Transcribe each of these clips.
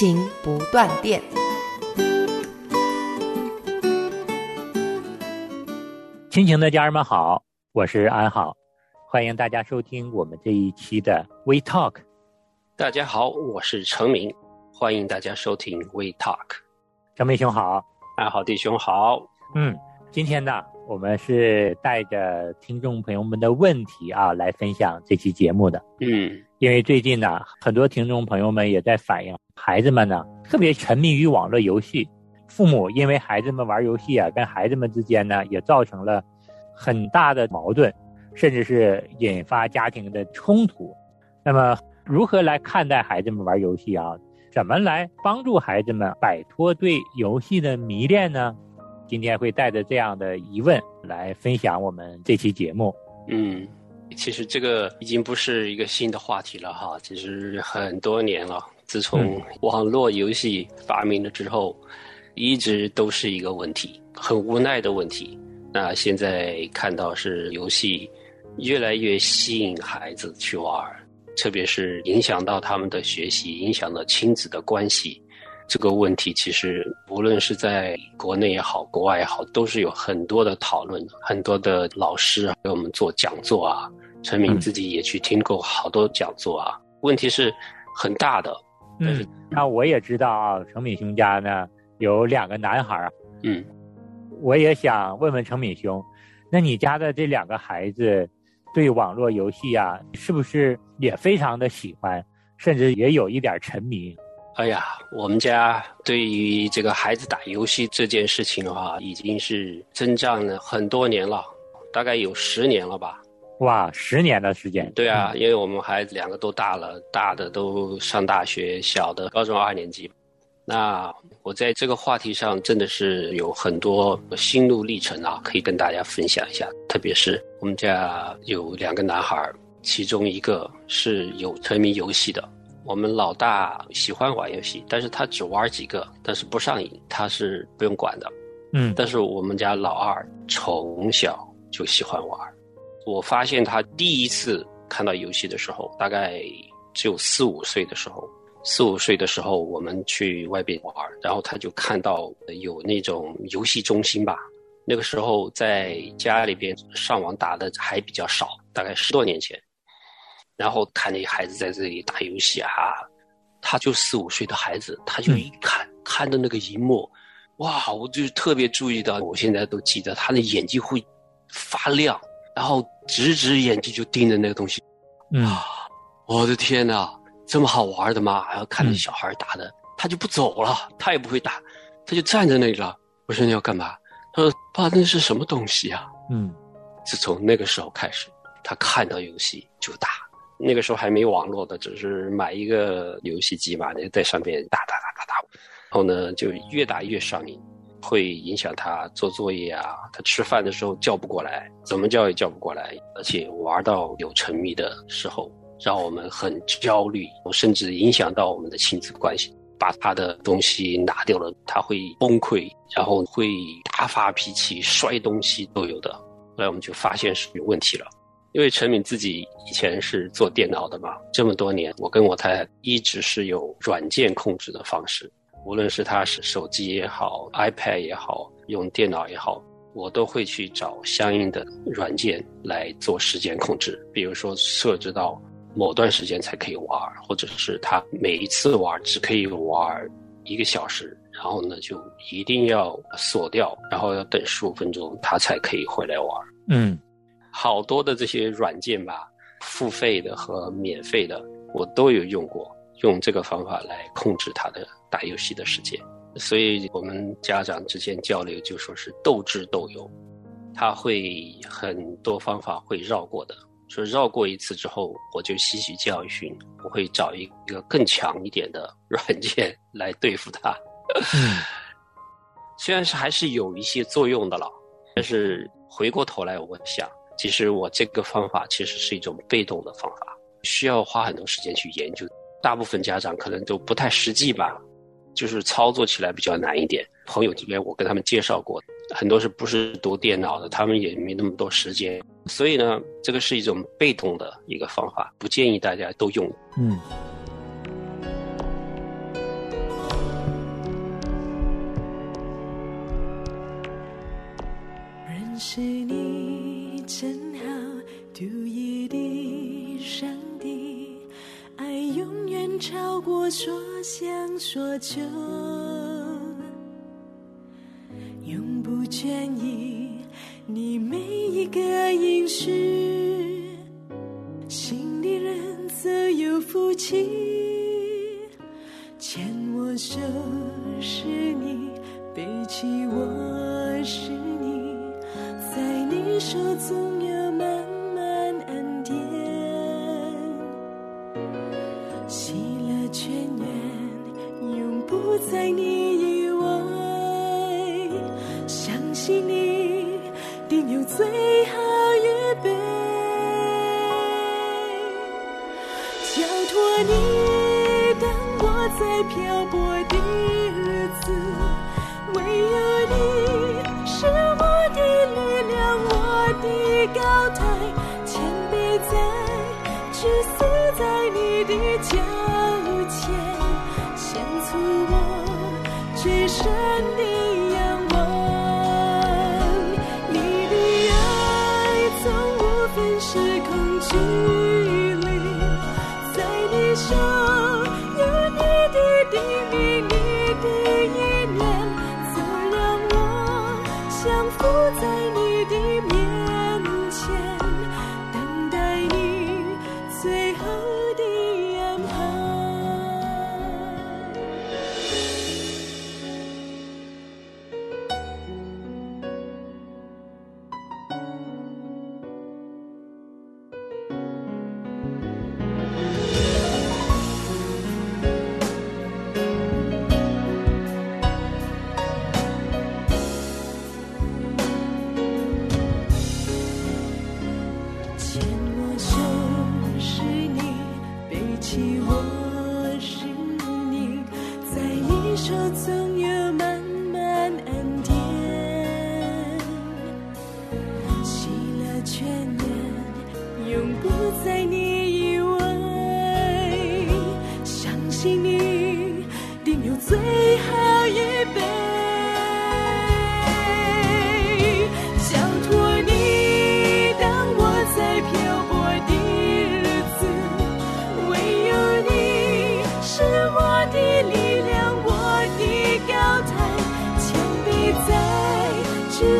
亲情不断电。亲情的家人们好，我是安好，欢迎大家收听我们这一期的 We Talk。大家好，我是程明，欢迎大家收听 We Talk。程明兄好，安好弟兄好。嗯，今天呢，我们是带着听众朋友们的问题啊来分享这期节目的。嗯，因为最近呢，很多听众朋友们也在反映，孩子们呢特别沉迷于网络游戏，父母因为孩子们玩游戏啊，跟孩子们之间呢也造成了很大的矛盾，甚至是引发家庭的冲突。那么，如何来看待孩子们玩游戏啊？怎么来帮助孩子们摆脱对游戏的迷恋呢？今天会带着这样的疑问来分享我们这期节目。嗯，其实这个已经不是一个新的话题了哈，其实很多年了。自从网络游戏发明了之后，一直都是一个问题，很无奈的问题。那现在看到是游戏越来越吸引孩子去玩，特别是影响到他们的学习，影响到亲子的关系。这个问题其实无论是在国内也好，国外也好，都是有很多的讨论，很多的老师给我们做讲座啊。陈明自己也去听过好多讲座啊。问题是很大的。嗯，那我也知道啊，程敏兄家呢有两个男孩儿。嗯，我也想问问程敏兄，那你家的这两个孩子对网络游戏啊，是不是也非常的喜欢，甚至也有一点沉迷？哎呀，我们家对于这个孩子打游戏这件事情的话，已经是增长了很多年了，大概有十年了吧。哇，十年的时间。对啊，因为我们孩子两个都大了，大的都上大学，小的高中二年级。那我在这个话题上真的是有很多心路历程啊，可以跟大家分享一下。特别是我们家有两个男孩，其中一个是有沉迷游戏的。我们老大喜欢玩游戏，但是他只玩几个，但是不上瘾，他是不用管的。嗯，但是我们家老二从小就喜欢玩。我发现他第一次看到游戏的时候，大概只有四五岁的时候。四五岁的时候，我们去外边玩，然后他就看到有那种游戏中心吧。那个时候在家里边上网打的还比较少，大概十多年前。然后看那孩子在这里打游戏啊，他就四五岁的孩子，他就一看、嗯、看着那个荧幕，哇！我就特别注意到，我现在都记得他的眼睛会发亮。然后直直眼睛就盯着那个东西，嗯，我的天哪，这么好玩的吗？然后看着小孩打的，嗯、他就不走了，他也不会打，他就站在那里了。我说你要干嘛？他说爸，那是什么东西啊？嗯，自从那个时候开始，他看到游戏就打。那个时候还没网络的，只是买一个游戏机嘛，就在上面打打打打打，然后呢就越打越上瘾。会影响他做作业啊，他吃饭的时候叫不过来，怎么叫也叫不过来，而且玩到有沉迷的时候，让我们很焦虑，甚至影响到我们的亲子关系。把他的东西拿掉了，他会崩溃，然后会大发脾气、摔东西都有的。后来我们就发现是有问题了，因为陈敏自己以前是做电脑的嘛，这么多年，我跟我太太一直是有软件控制的方式。无论是他是手机也好，iPad 也好，用电脑也好，我都会去找相应的软件来做时间控制。比如说设置到某段时间才可以玩，或者是他每一次玩只可以玩一个小时，然后呢就一定要锁掉，然后要等十五分钟他才可以回来玩。嗯，好多的这些软件吧，付费的和免费的我都有用过。用这个方法来控制他的打游戏的时间，所以我们家长之间交流就说是斗智斗勇，他会很多方法会绕过的，说绕过一次之后，我就吸取教训，我会找一个更强一点的软件来对付他。虽然是还是有一些作用的了，但是回过头来我想，其实我这个方法其实是一种被动的方法，需要花很多时间去研究。大部分家长可能都不太实际吧，就是操作起来比较难一点。朋友这边我跟他们介绍过，很多是不是读电脑的，他们也没那么多时间，所以呢，这个是一种被动的一个方法，不建议大家都用。嗯。认识你超过所想所求，永不倦意。你每一个应许，心里人自有福气，牵我手是你，背起我是你，在你手中有有最好预备，交托你，当我在漂泊的日子，唯有你是我的力量，我的高台，谦卑在，屈死在你的脚前，献出我最深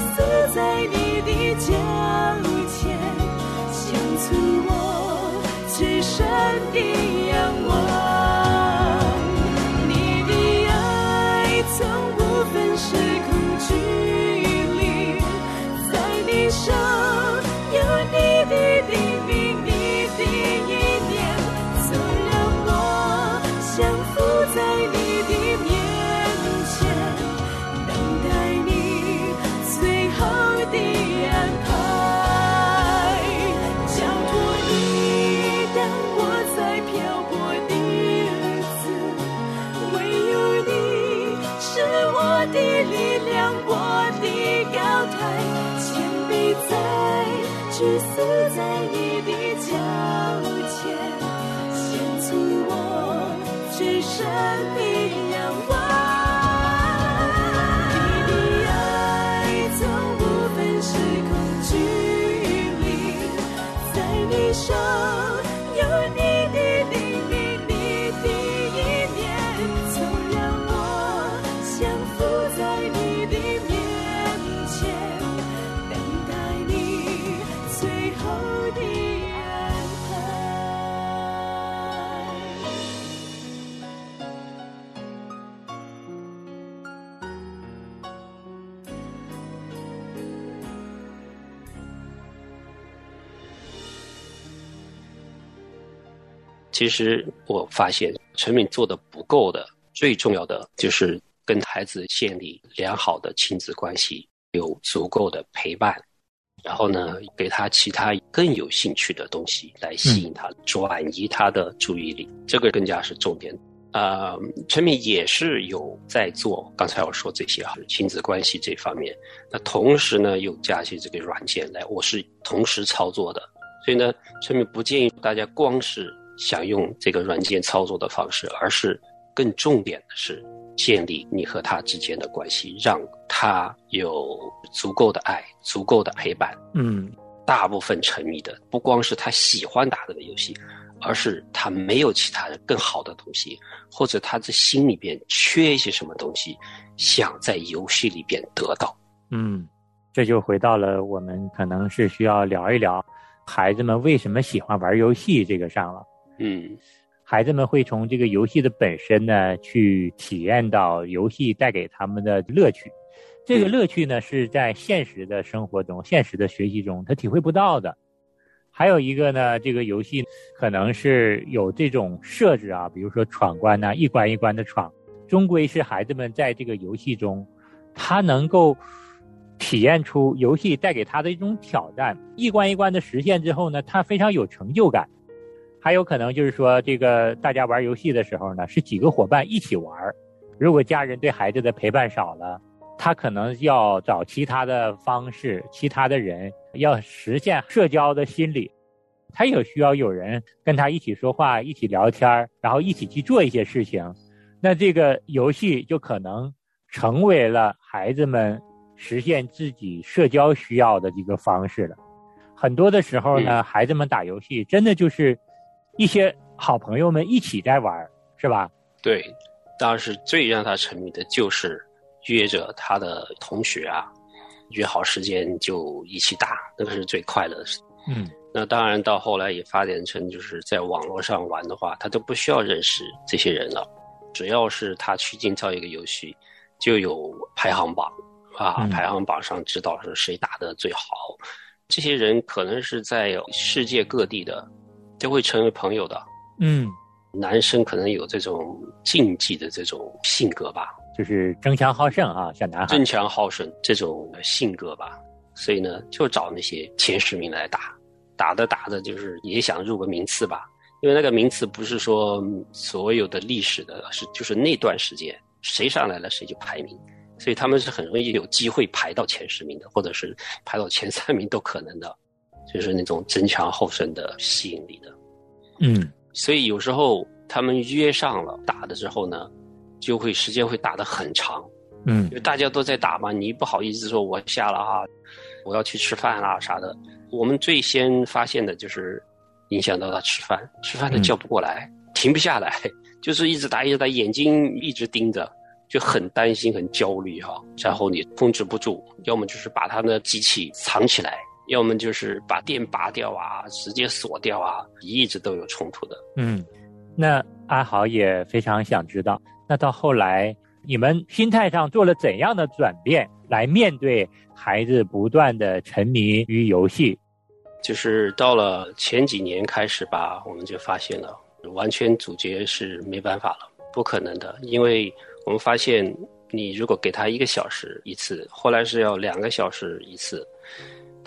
死在你的脚前，献出我最深的屈死在你的脚前，献出我最深的其实我发现陈敏做的不够的，最重要的就是跟孩子建立良好的亲子关系，有足够的陪伴，然后呢，给他其他更有兴趣的东西来吸引他，转移他的注意力，这个更加是重点。呃，陈敏也是有在做刚才我说这些哈，亲子关系这方面。那同时呢，又加些这个软件来，我是同时操作的。所以呢，陈敏不建议大家光是想用这个软件操作的方式，而是更重点的是建立你和他之间的关系，让他有足够的爱、足够的陪伴。嗯，大部分沉迷的不光是他喜欢打这个游戏，而是他没有其他的更好的东西，或者他这心里边缺一些什么东西，想在游戏里边得到。嗯，这就回到了我们可能是需要聊一聊。孩子们为什么喜欢玩游戏？这个上了，嗯，孩子们会从这个游戏的本身呢，去体验到游戏带给他们的乐趣。这个乐趣呢，是在现实的生活中、现实的学习中他体会不到的。还有一个呢，这个游戏可能是有这种设置啊，比如说闯关呐，一关一关的闯，终归是孩子们在这个游戏中，他能够。体验出游戏带给他的一种挑战，一关一关的实现之后呢，他非常有成就感。还有可能就是说，这个大家玩游戏的时候呢，是几个伙伴一起玩。如果家人对孩子的陪伴少了，他可能要找其他的方式、其他的人，要实现社交的心理。他也需要有人跟他一起说话、一起聊天然后一起去做一些事情。那这个游戏就可能成为了孩子们。实现自己社交需要的一个方式了。很多的时候呢，孩子们打游戏真的就是一些好朋友们一起在玩，是吧？对，当时最让他沉迷的就是约着他的同学啊，约好时间就一起打，那个是最快乐的事。嗯，那当然到后来也发展成就是在网络上玩的话，他都不需要认识这些人了，只要是他去建造一个游戏，就有排行榜。啊，排行榜上知道是谁打的最好，这些人可能是在世界各地的，都会成为朋友的。嗯，男生可能有这种竞技的这种性格吧，就是争强好胜啊，小男孩。争强好胜这种性格吧，所以呢，就找那些前十名来打，打着打着就是也想入个名次吧，因为那个名次不是说所有的历史的，是就是那段时间谁上来了谁就排名。所以他们是很容易有机会排到前十名的，或者是排到前三名都可能的，就是那种争强好胜的吸引力的。嗯，所以有时候他们约上了打的之后呢，就会时间会打得很长。嗯，因为大家都在打嘛，你不好意思说我下了啊，我要去吃饭啦啥的。我们最先发现的就是影响到他吃饭，吃饭他叫不过来，停不下来，就是一直打一直打，眼睛一直盯着。就很担心、很焦虑哈，然后你控制不住，要么就是把他的机器藏起来，要么就是把电拔掉啊，直接锁掉啊，一直都有冲突的。嗯，那阿豪也非常想知道，那到后来你们心态上做了怎样的转变，来面对孩子不断的沉迷于游戏？就是到了前几年开始吧，我们就发现了，完全阻绝是没办法了，不可能的，因为。我们发现，你如果给他一个小时一次，后来是要两个小时一次，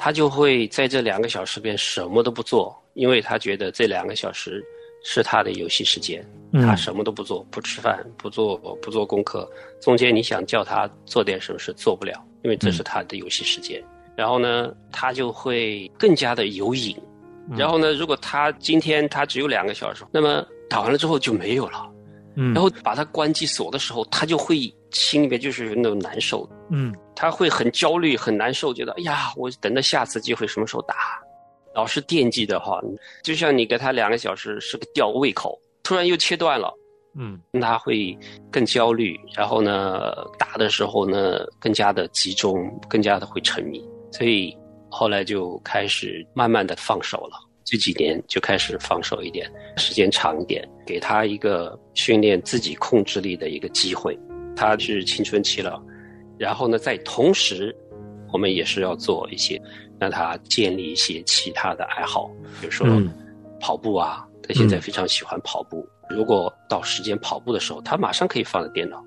他就会在这两个小时边什么都不做，因为他觉得这两个小时是他的游戏时间，他什么都不做，不吃饭，不做不做功课，中间你想叫他做点什么事做不了，因为这是他的游戏时间。然后呢，他就会更加的有瘾。然后呢，如果他今天他只有两个小时，那么打完了之后就没有了。嗯，然后把它关机锁的时候，他就会心里面就是那种难受，嗯，他会很焦虑、很难受，觉得哎呀，我等到下次机会什么时候打，老是惦记的话，就像你给他两个小时是个吊胃口，突然又切断了，嗯，他会更焦虑，然后呢，打的时候呢更加的集中，更加的会沉迷，所以后来就开始慢慢的放手了。这几年就开始放手一点，时间长一点，给他一个训练自己控制力的一个机会。他是青春期了，然后呢，在同时，我们也是要做一些，让他建立一些其他的爱好，比如说跑步啊，他现在非常喜欢跑步。如果到时间跑步的时候，他马上可以放在电脑。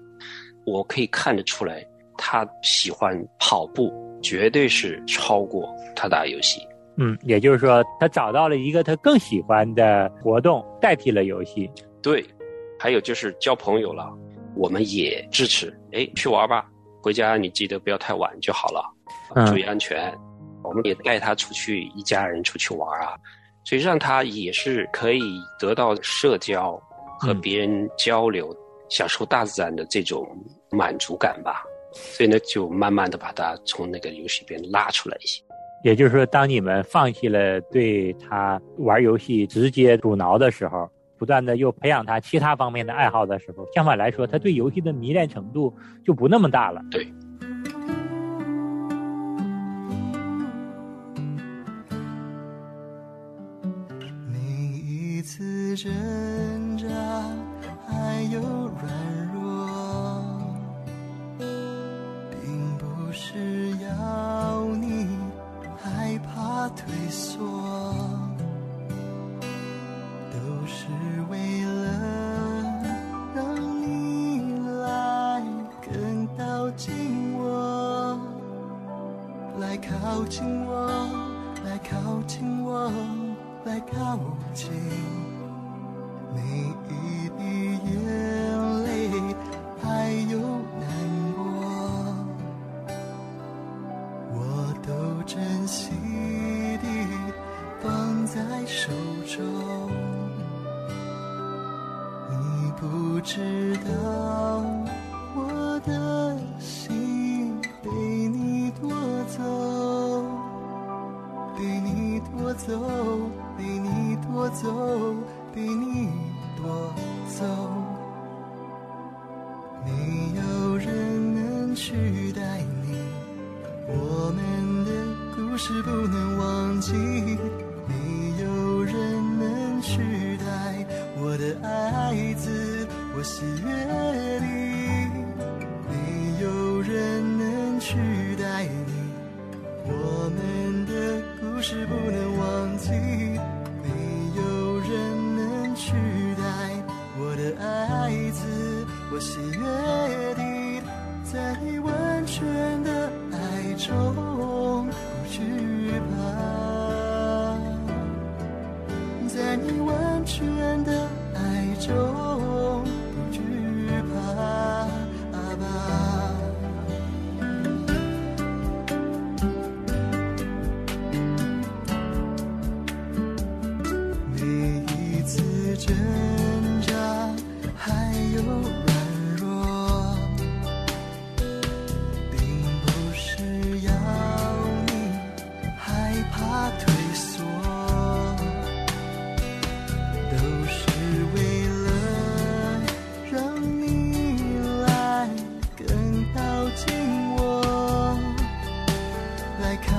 我可以看得出来，他喜欢跑步，绝对是超过他打游戏。嗯，也就是说，他找到了一个他更喜欢的活动，代替了游戏。对，还有就是交朋友了，我们也支持。哎，去玩吧，回家你记得不要太晚就好了，注意安全。我们也带他出去，一家人出去玩啊，所以让他也是可以得到社交和别人交流，享受大自然的这种满足感吧。所以呢，就慢慢的把他从那个游戏边拉出来一些。也就是说，当你们放弃了对他玩游戏直接阻挠的时候，不断的又培养他其他方面的爱好的时候，相反来说，他对游戏的迷恋程度就不那么大了。对。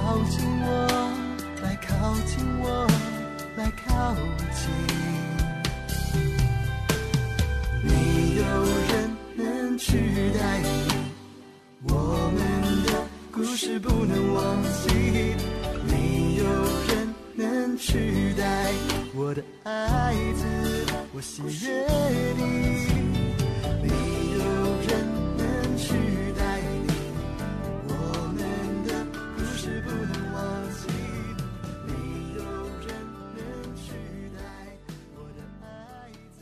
靠近我，来靠近我。来靠近，没有人能取代你，我们的故事不能忘记。没有人能取代我的爱子，我心悦你。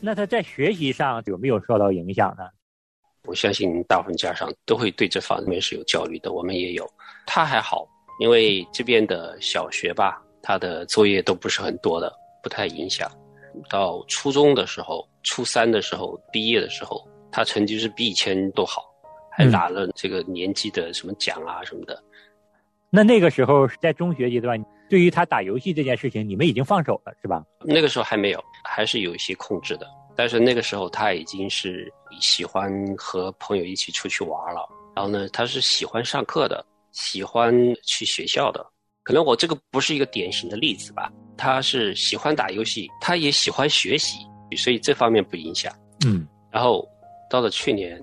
那他在学习上有没有受到影响呢？我相信大部分家长都会对这方面是有焦虑的，我们也有。他还好，因为这边的小学吧，他的作业都不是很多的，不太影响。到初中的时候，初三的时候，毕业的时候，他成绩是比以前都好，还拿了这个年级的什么奖啊什么的。那那个时候在中学阶段，对于他打游戏这件事情，你们已经放手了，是吧？那个时候还没有，还是有一些控制的。但是那个时候他已经是喜欢和朋友一起出去玩了，然后呢，他是喜欢上课的，喜欢去学校的。可能我这个不是一个典型的例子吧，他是喜欢打游戏，他也喜欢学习，所以这方面不影响。嗯，然后到了去年，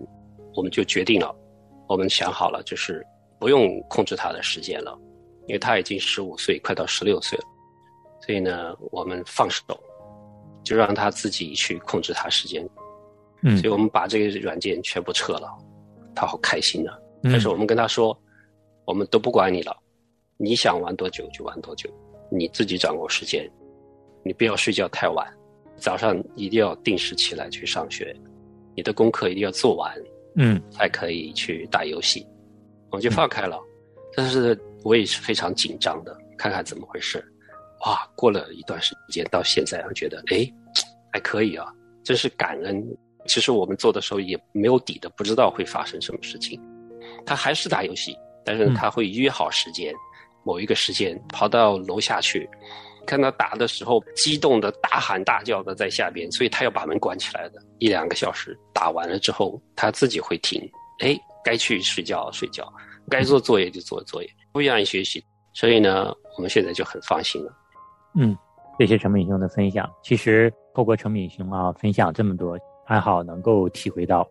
我们就决定了，我们想好了，就是不用控制他的时间了，因为他已经十五岁，快到十六岁了，所以呢，我们放手，就让他自己去控制他时间。嗯所以我们把这个软件全部撤了，他好开心啊。嗯但是我们跟他说，我们都不管你了，你想玩多久就玩多久，你自己掌握时间，你不要睡觉太晚，早上一定要定时起来去上学，你的功课一定要做完，嗯才可以去打游戏。我们就放开了，但是我也是非常紧张的，看看怎么回事。哇，过了一段时间，到现在我觉得，哎，还可以啊，真是感恩。其实我们做的时候也没有底的，不知道会发生什么事情。他还是打游戏，但是他会约好时间，某一个时间跑到楼下去，看他打的时候，激动的大喊大叫的在下边，所以他要把门关起来的，一两个小时打完了之后，他自己会停，哎，该去睡觉睡觉，该做作业就做作业，不愿意学习，所以呢，我们现在就很放心了。嗯，谢谢陈敏兄的分享。其实透过陈敏兄啊分享这么多，还好能够体会到，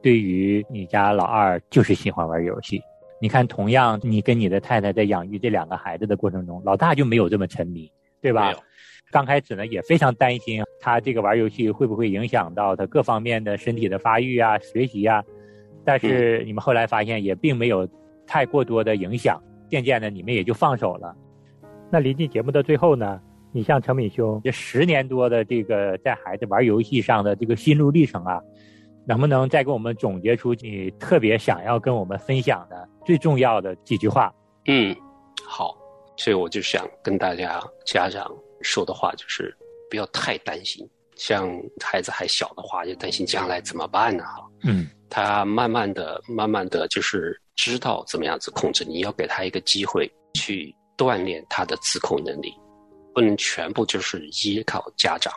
对于你家老二就是喜欢玩游戏。你看，同样你跟你的太太在养育这两个孩子的过程中，老大就没有这么沉迷，对吧？刚开始呢，也非常担心他这个玩游戏会不会影响到他各方面的身体的发育啊、学习啊。但是你们后来发现也并没有太过多的影响，渐渐的你们也就放手了。那临近节目的最后呢，你像陈敏兄这十年多的这个在孩子玩游戏上的这个心路历程啊，能不能再给我们总结出你特别想要跟我们分享的最重要的几句话？嗯，好，所以我就想跟大家家长说的话就是，不要太担心。像孩子还小的话，就担心将来怎么办呢？哈，嗯他慢慢的、慢慢的就是知道怎么样子控制，你要给他一个机会去锻炼他的自控能力，不能全部就是依靠家长。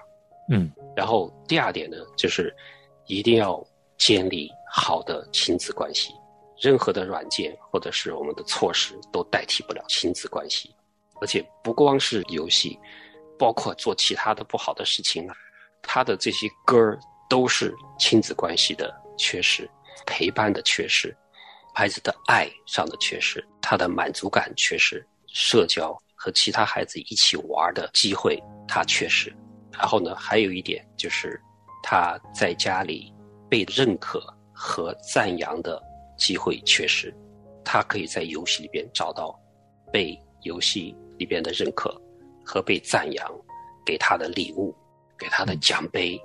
嗯然后第二点呢，就是一定要建立好的亲子关系。任何的软件或者是我们的措施都代替不了亲子关系，而且不光是游戏，包括做其他的不好的事情啊，他的这些根儿都是亲子关系的缺失、陪伴的缺失、孩子的爱上的缺失、他的满足感缺失、社交和其他孩子一起玩的机会他缺失。然后呢，还有一点就是他在家里被认可和赞扬的机会缺失，他可以在游戏里边找到被游戏里边的认可和被赞扬，给他的礼物，给他的奖杯，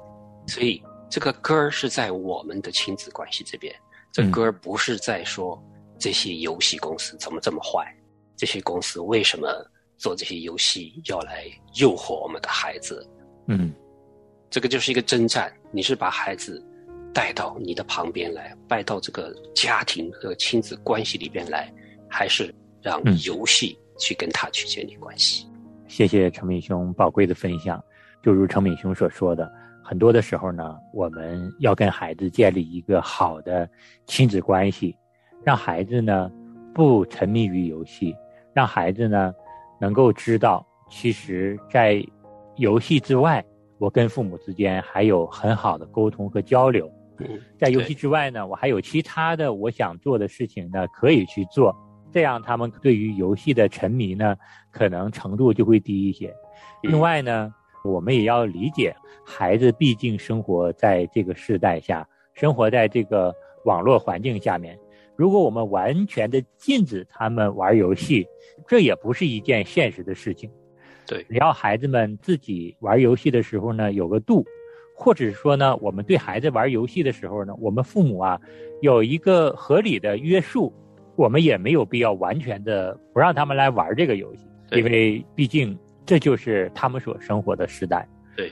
所以这个歌儿是在我们的亲子关系这边，这歌儿不是在说这些游戏公司怎么这么坏，这些公司为什么做这些游戏要来诱惑我们的孩子，嗯这个就是一个征战，你是把孩子带到你的旁边来，带到这个家庭和亲子关系里边来，还是让嗯游戏去跟他去建立关系？谢谢程敏兄宝贵的分享。就如程敏兄所说的，很多的时候呢，我们要跟孩子建立一个好的亲子关系，让孩子呢不沉迷于游戏，让孩子呢能够知道，其实，在游戏之外，我跟父母之间还有很好的沟通和交流。嗯，在游戏之外呢，我还有其他的我想做的事情呢，可以去做。这样，他们对于游戏的沉迷呢，可能程度就会低一些。嗯另外呢，我们也要理解，孩子毕竟生活在这个时代下，生活在这个网络环境下面。如果我们完全的禁止他们玩游戏，这也不是一件现实的事情。对，只要孩子们自己玩游戏的时候呢，有个度，或者说呢，我们对孩子玩游戏的时候呢，我们父母啊有一个合理的约束，我们也没有必要完全的不让他们来玩这个游戏，对。因为毕竟这就是他们所生活的时代。对，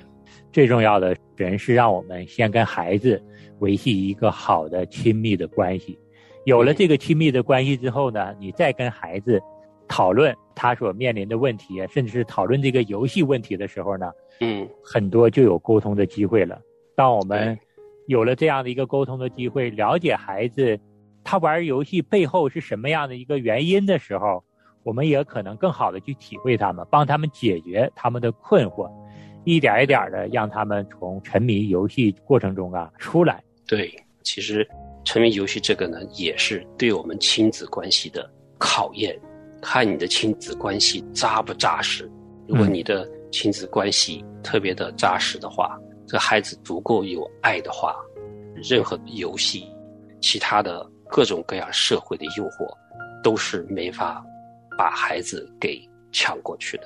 最重要的人是让我们先跟孩子维系一个好的亲密的关系，有了这个亲密的关系之后呢，你再跟孩子讨论他所面临的问题，甚至是讨论这个游戏问题的时候呢，嗯，很多就有沟通的机会了。当我们有了这样的一个沟通的机会，了解孩子他玩游戏背后是什么样的一个原因的时候，我们也可能更好的去体会他们，帮他们解决他们的困惑，一点一点的让他们从沉迷游戏过程中啊出来。对，其实沉迷游戏这个呢，也是对我们亲子关系的考验，看你的亲子关系扎不扎实。如果你的亲子关系特别的扎实的话，这孩子足够有爱的话，任何游戏、其他的各种各样社会的诱惑，都是没法把孩子给抢过去的。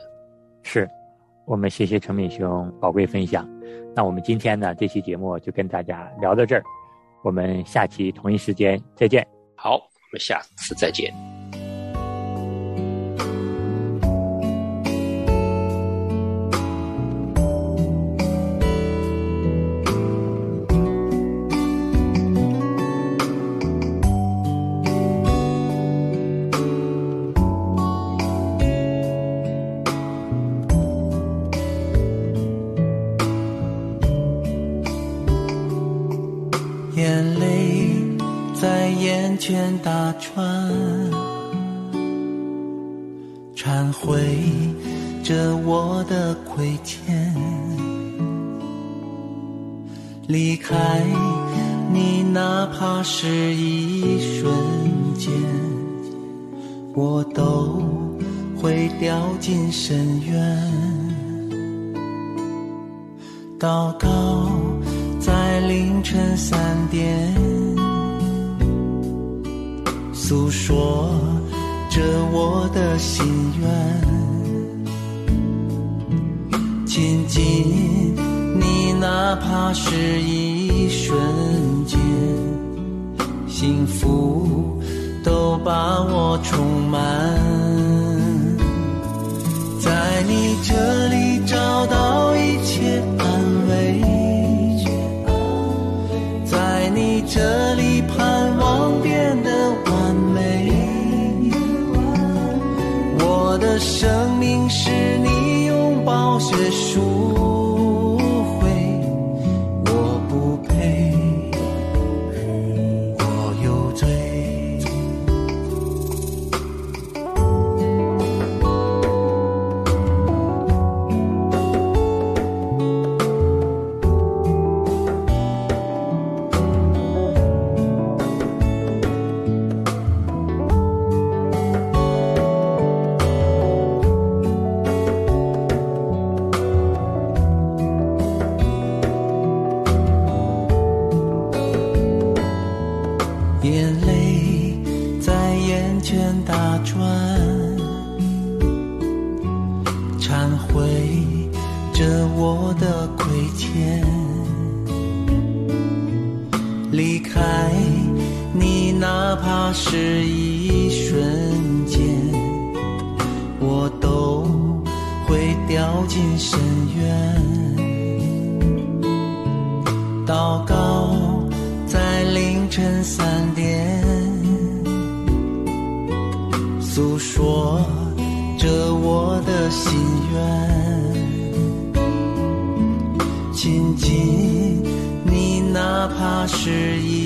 是，我们谢谢陈敏兄宝贵分享。那我们今天呢，这期节目就跟大家聊到这儿，我们下期同一时间再见。好，我们下次再见。眼前打转，忏悔着我的亏欠。离开你，哪怕是一瞬间，我都会掉进深渊。祷告。在凌晨三点，诉说着我的心愿，亲近你，哪怕是一瞬间，幸福都把我充满，在你这是一瞬间，我都会掉进深渊。祷告。在凌晨三点，诉说着我的心愿，亲近你，哪怕是一